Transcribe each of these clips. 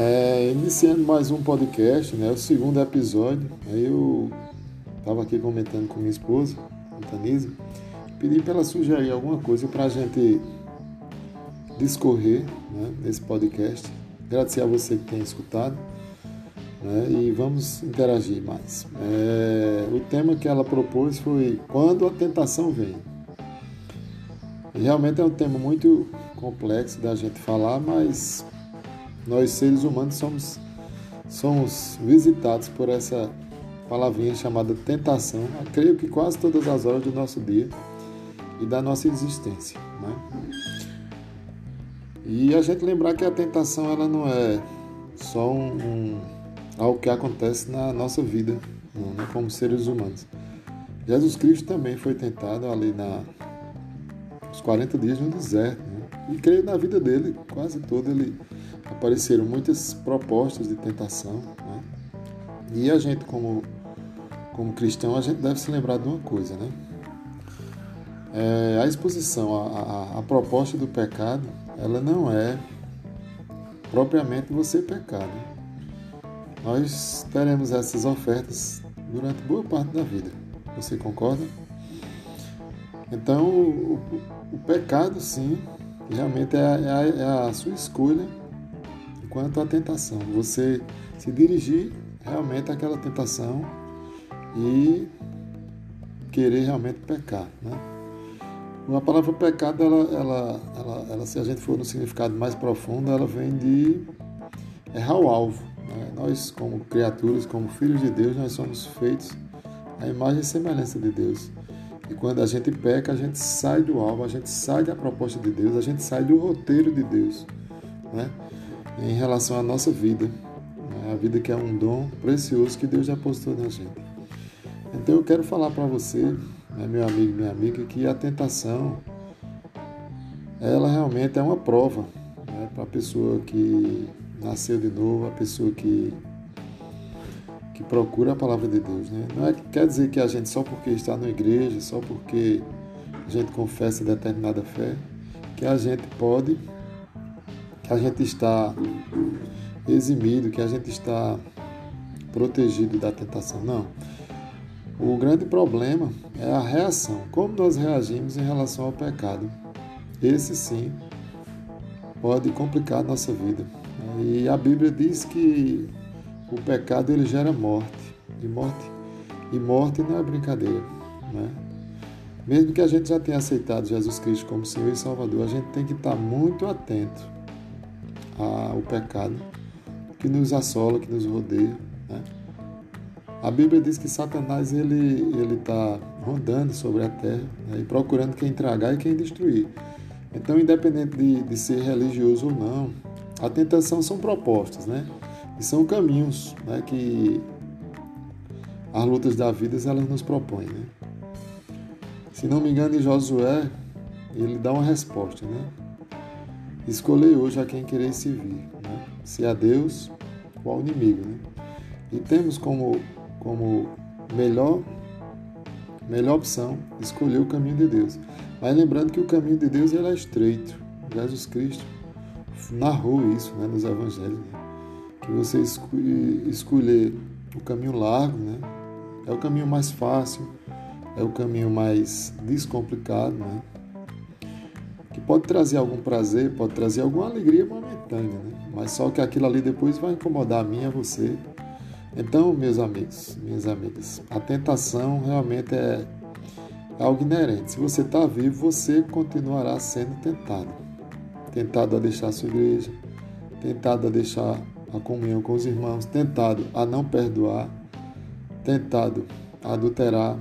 É, iniciando mais um podcast, né, o segundo episódio. Aí eu estava aqui comentando com minha esposa, Antanise, pedi para ela sugerir alguma coisa para a gente discorrer né, nesse podcast. Agradecer a você que tem escutado né, e vamos interagir mais. É, o tema que ela propôs foi Quando a Tentação Vem. Realmente é um tema muito complexo da gente falar, mas nós seres humanos somos, somos visitados por essa palavrinha chamada tentação, creio que quase todas as horas do nosso dia e da nossa existência. Né? E a gente lembrar que a tentação ela não é só um, um algo que acontece na nossa vida, né? como seres humanos. Jesus Cristo também foi tentado ali na, nos 40 dias no deserto. Né? E creio na vida dele, quase toda ele apareceram muitas propostas de tentação. Né? E a gente, como, como cristão, a gente deve se lembrar de uma coisa, né? É, a exposição, a, a, a, proposta do pecado, ela não é propriamente você pecar. Né? Nós teremos essas ofertas durante boa parte da vida. Você concorda? Então, o, o, o pecado, sim, realmente é a, é a é sua escolha quanto à tentação. Você se dirigir realmente àquela tentação e querer realmente pecar. Né? A palavra pecado, ela, ela, ela, ela, se a gente for no significado mais profundo, ela vem de errar o alvo. Né? Nós, como criaturas, como filhos de Deus, nós somos feitos à imagem e semelhança de Deus. E quando a gente peca, a gente sai do alvo, a gente sai da proposta de Deus, a gente sai do roteiro de Deus. Né? Em relação à nossa vida, né? a vida que é um dom precioso que Deus já postou na gente. Então eu quero falar para você, né, meu amigo, minha amiga, que a tentação, ela realmente é uma prova né, para a pessoa que nasceu de novo, a pessoa que que procura a palavra de Deus, né? Não é que quer dizer que a gente só porque está na igreja, só porque a gente confessa determinada fé, que a gente pode que a gente está eximido, que a gente está protegido da tentação. Não. O grande problema é a reação, como nós reagimos em relação ao pecado. Esse sim pode complicar a nossa vida. E a Bíblia diz que o pecado ele gera morte, e morte e morte não é brincadeira, né? Mesmo que a gente já tenha aceitado Jesus Cristo como Senhor e Salvador, a gente tem que estar muito atento ao pecado que nos assola, que nos rodeia. Né? A Bíblia diz que Satanás ele está rondando sobre a terra né? e procurando quem tragar e quem destruir. Então, independente de, de ser religioso ou não, a tentação são propostas, né? E são caminhos, né? Que as lutas da vida elas nos propõem, né? Se não me engano, em Josué ele dá uma resposta, né? Escolhei hoje a quem querer servir, né? se a Deus ou ao inimigo. Né? E temos como, como melhor, melhor opção escolher o caminho de Deus. Mas lembrando que o caminho de Deus é estreito. Jesus Cristo narrou isso né, nos evangelhos. Né? Que você escolher o caminho largo né, é o caminho mais fácil, é o caminho mais descomplicado. Né? Que pode trazer algum prazer, pode trazer alguma alegria momentânea, né? mas só que aquilo ali depois vai incomodar a mim e a você. Então, meus amigos, minhas amigas, a tentação realmente é algo inerente. Se você está vivo, você continuará sendo tentado. Tentado a deixar a sua igreja, tentado a deixar a comunhão com os irmãos, tentado a não perdoar, tentado a adulterar,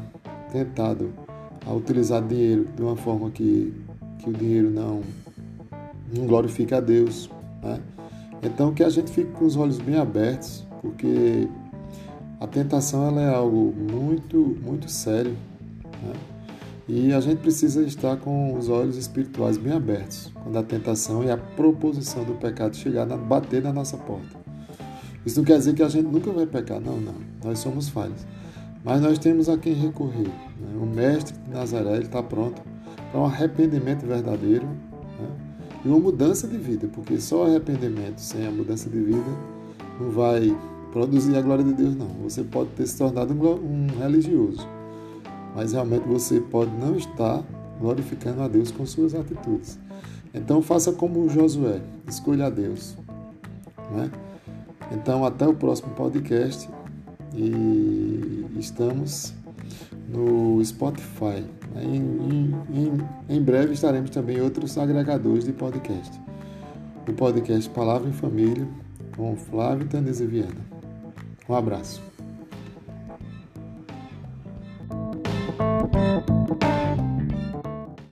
tentado a utilizar dinheiro de uma forma que que o dinheiro não, não glorifica a Deus. Né? Então que a gente fique com os olhos bem abertos, porque a tentação ela é algo muito, muito sério. Né? E a gente precisa estar com os olhos espirituais bem abertos quando a tentação e a proposição do pecado chegar a bater na nossa porta. Isso não quer dizer que a gente nunca vai pecar, não, não. Nós somos falhos. Mas nós temos a quem recorrer. Né? O mestre de Nazaré está pronto para um arrependimento verdadeiro né? e uma mudança de vida, porque só arrependimento sem a mudança de vida não vai produzir a glória de Deus, não. Você pode ter se tornado um religioso, mas realmente você pode não estar glorificando a Deus com suas atitudes. Então faça como Josué, escolha a Deus. Né? Então até o próximo podcast e estamos no Spotify. Em, em, em, em breve estaremos também em outros agregadores de podcast. O podcast Palavra em Família com Flávio Tanese Viana. Um abraço.